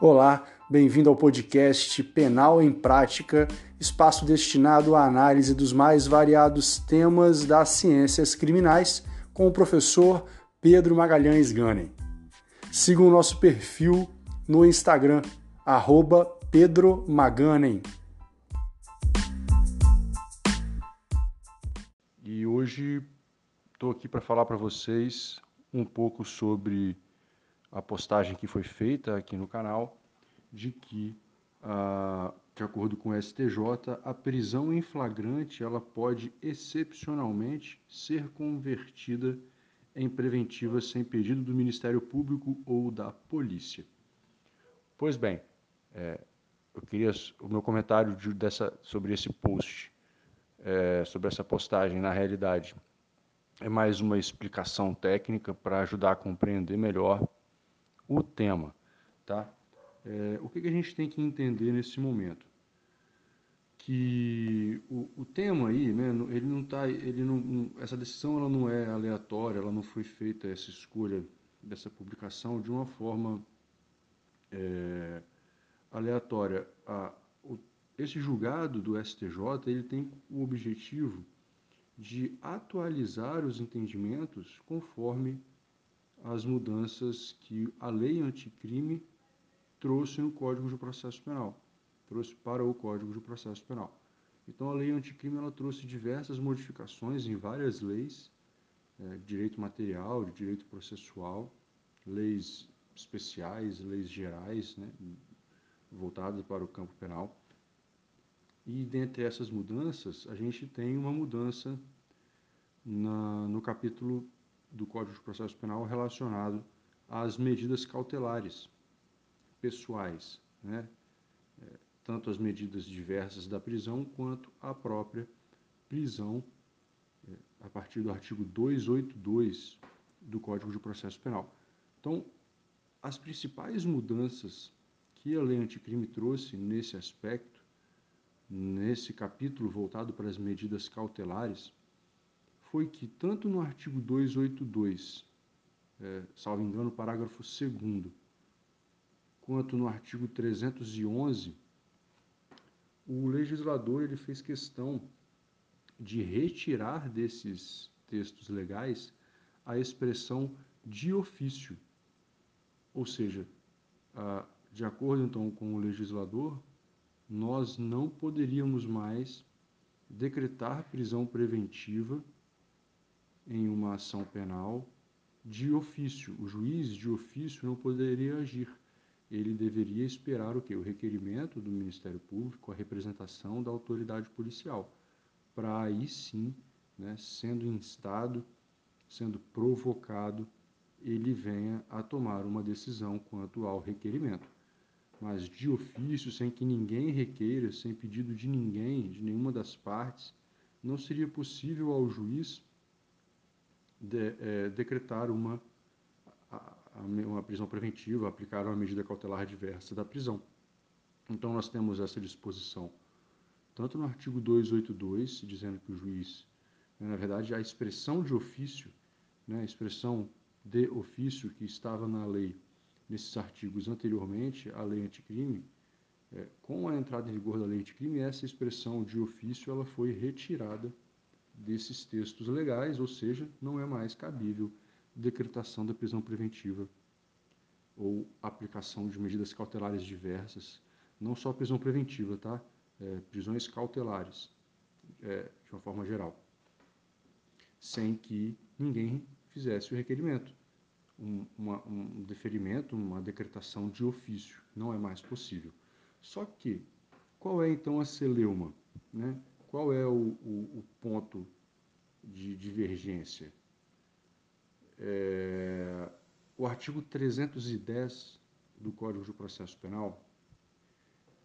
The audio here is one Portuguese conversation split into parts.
Olá, bem-vindo ao podcast Penal em Prática, espaço destinado à análise dos mais variados temas das ciências criminais, com o professor Pedro Magalhães Ganem. Siga o nosso perfil no Instagram, arroba Pedro Maganem. E hoje estou aqui para falar para vocês um pouco sobre a postagem que foi feita aqui no canal de que, ah, de acordo com o STJ, a prisão em flagrante ela pode excepcionalmente ser convertida em preventiva sem pedido do Ministério Público ou da Polícia. Pois bem, é, eu queria o meu comentário de, dessa, sobre esse post, é, sobre essa postagem na realidade é mais uma explicação técnica para ajudar a compreender melhor o tema, tá? É, o que, que, a gente tem que entender nesse momento? Que o, o tema aí, né, ele não tá, ele não, essa decisão ela não é aleatória, ela não foi feita essa escolha dessa publicação de uma forma é, aleatória. A, o, esse julgado do STJ ele tem o objetivo de atualizar os entendimentos conforme as mudanças que a lei anticrime trouxe no Código de Processo Penal, trouxe para o Código de Processo Penal. Então, a lei anticrime ela trouxe diversas modificações em várias leis, é, direito material, direito processual, leis especiais, leis gerais, né, voltadas para o campo penal. E dentre essas mudanças, a gente tem uma mudança na, no capítulo do Código de Processo Penal relacionado às medidas cautelares pessoais, né? É, tanto as medidas diversas da prisão quanto a própria prisão, é, a partir do artigo 282 do Código de Processo Penal. Então, as principais mudanças que a lei anticrime trouxe nesse aspecto, nesse capítulo voltado para as medidas cautelares, foi que, tanto no artigo 282, é, salvo engano, parágrafo 2, quanto no artigo 311, o legislador ele fez questão de retirar desses textos legais a expressão de ofício. Ou seja, de acordo então com o legislador, nós não poderíamos mais decretar prisão preventiva em uma ação penal de ofício. O juiz de ofício não poderia agir. Ele deveria esperar o que? O requerimento do Ministério Público, a representação da autoridade policial, para aí sim, né, sendo instado, sendo provocado, ele venha a tomar uma decisão quanto ao requerimento. Mas de ofício, sem que ninguém requeira, sem pedido de ninguém, de nenhuma das partes, não seria possível ao juiz de, é, decretar uma, a, uma prisão preventiva, aplicar uma medida cautelar diversa da prisão. Então, nós temos essa disposição, tanto no artigo 282, dizendo que o juiz, né, na verdade, a expressão de ofício, né, a expressão de ofício que estava na lei, nesses artigos anteriormente, a lei anticrime, é, com a entrada em vigor da lei anticrime, essa expressão de ofício ela foi retirada desses textos legais, ou seja, não é mais cabível decretação da prisão preventiva ou aplicação de medidas cautelares diversas, não só prisão preventiva, tá? É, prisões cautelares, é, de uma forma geral, sem que ninguém fizesse o requerimento. Um, uma, um deferimento, uma decretação de ofício, não é mais possível. Só que, qual é então a celeuma? Né? Qual é o, o, o ponto de divergência? É, o artigo 310 do Código de Processo Penal,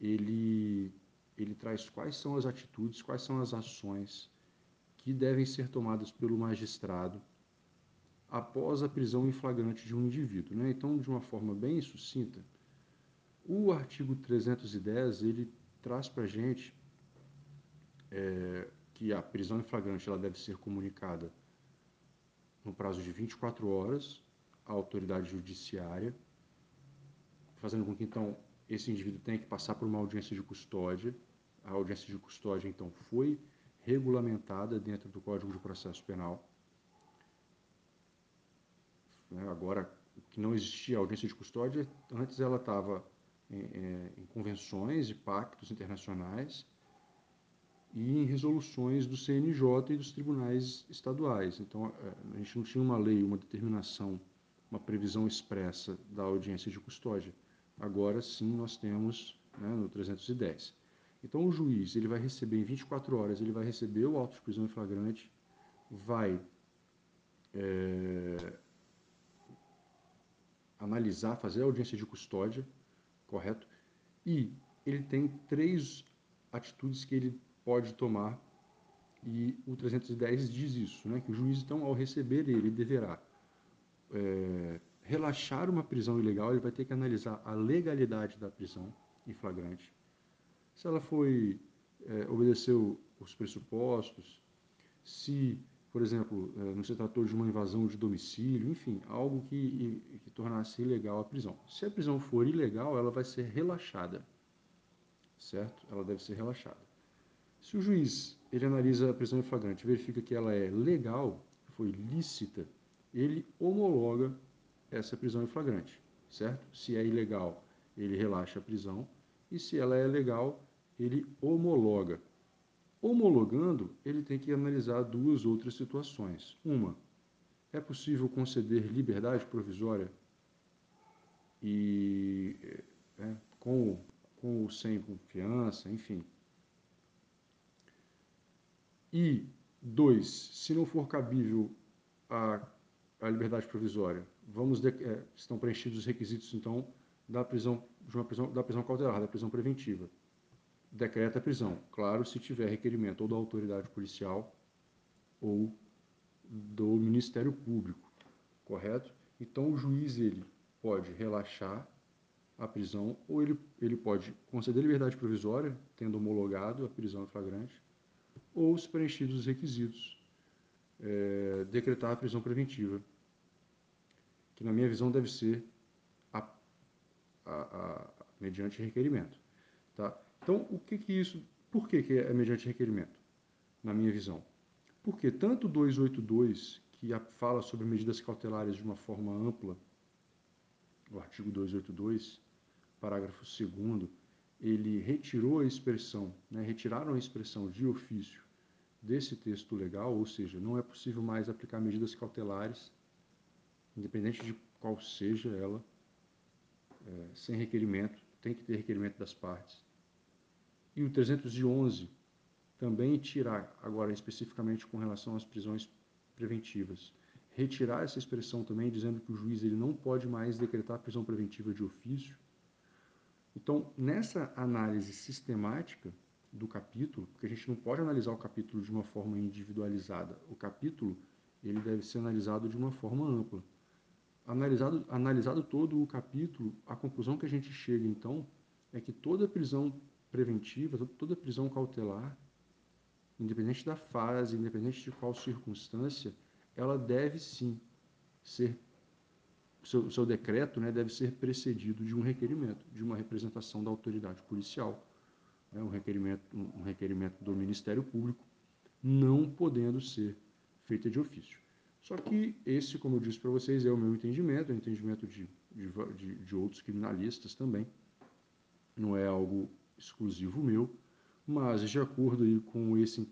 ele, ele traz quais são as atitudes, quais são as ações que devem ser tomadas pelo magistrado após a prisão em flagrante de um indivíduo. Né? Então, de uma forma bem sucinta, o artigo 310 ele traz para a gente é, que a prisão em flagrante ela deve ser comunicada no prazo de 24 horas à autoridade judiciária, fazendo com que então esse indivíduo tenha que passar por uma audiência de custódia. A audiência de custódia então foi regulamentada dentro do Código de Processo Penal. Né, agora, o que não existia audiência de custódia, antes ela estava em, é, em convenções e pactos internacionais e em resoluções do CNJ e dos tribunais estaduais. Então, é, a gente não tinha uma lei, uma determinação, uma previsão expressa da audiência de custódia. Agora sim nós temos né, no 310. Então, o juiz ele vai receber em 24 horas, ele vai receber o auto de prisão em flagrante, vai é, analisar, fazer a audiência de custódia, correto? E ele tem três atitudes que ele pode tomar e o 310 diz isso, né? que o juiz, então, ao receber ele, deverá é, relaxar uma prisão ilegal, ele vai ter que analisar a legalidade da prisão em flagrante, se ela foi, é, obedeceu os pressupostos, se, por exemplo, é, não se tratou de uma invasão de domicílio, enfim, algo que, que tornasse ilegal a prisão. Se a prisão for ilegal, ela vai ser relaxada, certo? Ela deve ser relaxada. Se o juiz ele analisa a prisão em flagrante, verifica que ela é legal, foi lícita, ele homologa essa prisão em flagrante, certo? Se é ilegal, ele relaxa a prisão, e se ela é legal, ele homologa. Homologando, ele tem que analisar duas outras situações. Uma, é possível conceder liberdade provisória e é, com, com ou sem confiança, enfim. E dois, se não for cabível a, a liberdade provisória, vamos de, é, estão preenchidos os requisitos então da prisão de uma prisão da prisão cautelar, da prisão preventiva decreta a prisão, claro, se tiver requerimento ou da autoridade policial ou do Ministério Público, correto? Então o juiz ele pode relaxar a prisão ou ele, ele pode conceder liberdade provisória, tendo homologado a prisão em flagrante, ou, se preenchidos os requisitos, é, decretar a prisão preventiva, que na minha visão deve ser a, a, a, mediante requerimento. Tá? Então, o que que isso, por que, que é mediante requerimento, na minha visão? Porque tanto 282, que fala sobre medidas cautelares de uma forma ampla, o artigo 282, parágrafo 2 ele retirou a expressão, né, retiraram a expressão de ofício desse texto legal, ou seja, não é possível mais aplicar medidas cautelares, independente de qual seja ela, é, sem requerimento, tem que ter requerimento das partes. E o 311 também tirar, agora especificamente com relação às prisões preventivas, retirar essa expressão também dizendo que o juiz ele não pode mais decretar prisão preventiva de ofício. Então, nessa análise sistemática do capítulo, porque a gente não pode analisar o capítulo de uma forma individualizada, o capítulo ele deve ser analisado de uma forma ampla. Analisado, analisado todo o capítulo, a conclusão que a gente chega então é que toda prisão preventiva, toda prisão cautelar, independente da fase, independente de qual circunstância, ela deve sim ser seu, seu, decreto né, deve ser precedido de um requerimento, de uma representação da autoridade policial, né, um, requerimento, um requerimento do Ministério Público, não podendo ser feita de ofício. Só que esse, como eu disse para vocês, é o meu entendimento, é o entendimento de, de, de outros criminalistas também. Não é algo exclusivo meu, mas de acordo aí com esse,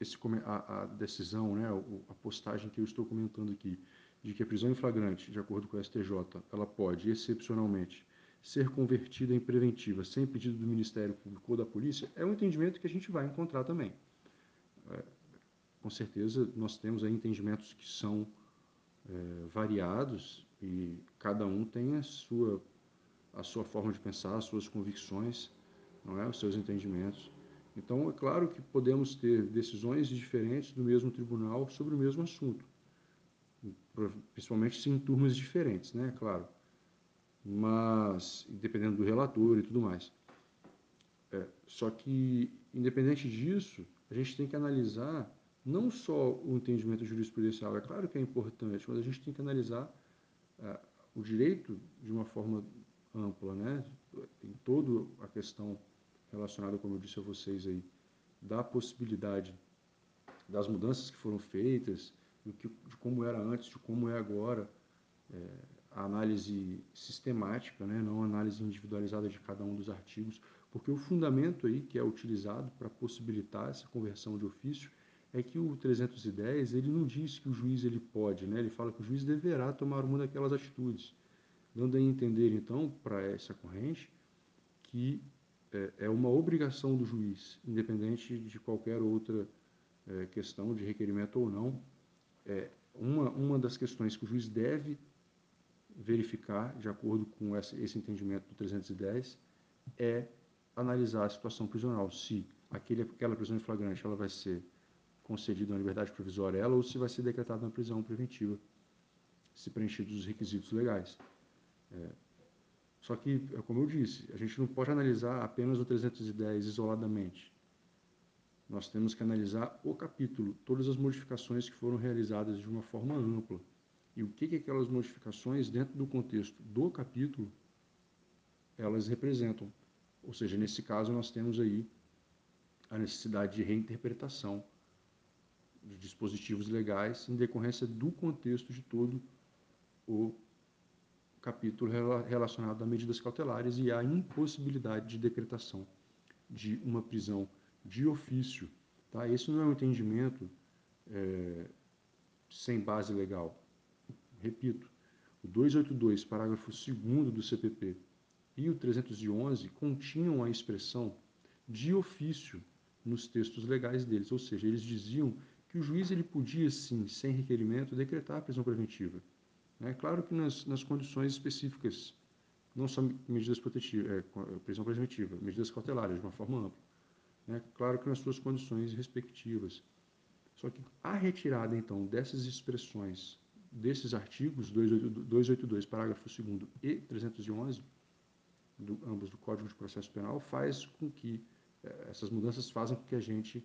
esse a, a decisão, né, a postagem que eu estou comentando aqui, de que a prisão em flagrante, de acordo com o STJ, ela pode, excepcionalmente, ser convertida em preventiva sem pedido do Ministério Público ou da Polícia, é um entendimento que a gente vai encontrar também. É, com certeza, nós temos aí entendimentos que são é, variados e cada um tem a sua, a sua forma de pensar, as suas convicções, não é? os seus entendimentos. Então, é claro que podemos ter decisões diferentes do mesmo tribunal sobre o mesmo assunto, principalmente em turmas diferentes, né? Claro. Mas, dependendo do relator e tudo mais. É, só que, independente disso, a gente tem que analisar não só o entendimento jurisprudencial, é claro que é importante, mas a gente tem que analisar é, o direito de uma forma ampla, né? Tem toda a questão relacionada, como eu disse a vocês aí, da possibilidade das mudanças que foram feitas, do que, de como era antes, de como é agora, é, a análise sistemática, né? não a análise individualizada de cada um dos artigos, porque o fundamento aí que é utilizado para possibilitar essa conversão de ofício é que o 310 ele não diz que o juiz ele pode, né? ele fala que o juiz deverá tomar uma daquelas atitudes, dando a entender então para essa corrente que é, é uma obrigação do juiz, independente de qualquer outra é, questão de requerimento ou não, é uma, uma das questões que o juiz deve verificar, de acordo com esse, esse entendimento do 310, é analisar a situação prisional, se aquele, aquela prisão em flagrante ela vai ser concedida uma liberdade provisória ela ou se vai ser decretada uma prisão preventiva, se preenchidos os requisitos legais. É, só que, é como eu disse, a gente não pode analisar apenas o 310 isoladamente. Nós temos que analisar o capítulo, todas as modificações que foram realizadas de uma forma ampla. E o que, que aquelas modificações, dentro do contexto do capítulo, elas representam. Ou seja, nesse caso, nós temos aí a necessidade de reinterpretação de dispositivos legais em decorrência do contexto de todo o capítulo relacionado a medidas cautelares e à impossibilidade de decretação de uma prisão de ofício. Tá? Esse não é um entendimento é, sem base legal. Repito, o 282, parágrafo 2 do CPP e o 311 continham a expressão de ofício nos textos legais deles, ou seja, eles diziam que o juiz ele podia sim, sem requerimento, decretar a prisão preventiva. É claro que nas, nas condições específicas, não só medidas protetivas, é, prisão preventiva, medidas cautelares de uma forma ampla. É claro que nas suas condições respectivas. Só que a retirada, então, dessas expressões, desses artigos, 282, parágrafo 2 e 311, do, ambos do Código de Processo Penal, faz com que eh, essas mudanças fazem com que a gente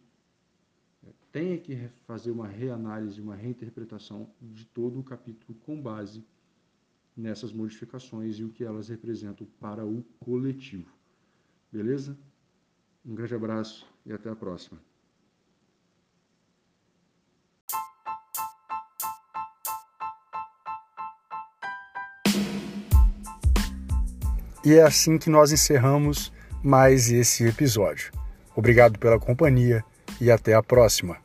tenha que fazer uma reanálise, uma reinterpretação de todo o capítulo com base nessas modificações e o que elas representam para o coletivo. Beleza? Um grande abraço e até a próxima. E é assim que nós encerramos mais esse episódio. Obrigado pela companhia e até a próxima.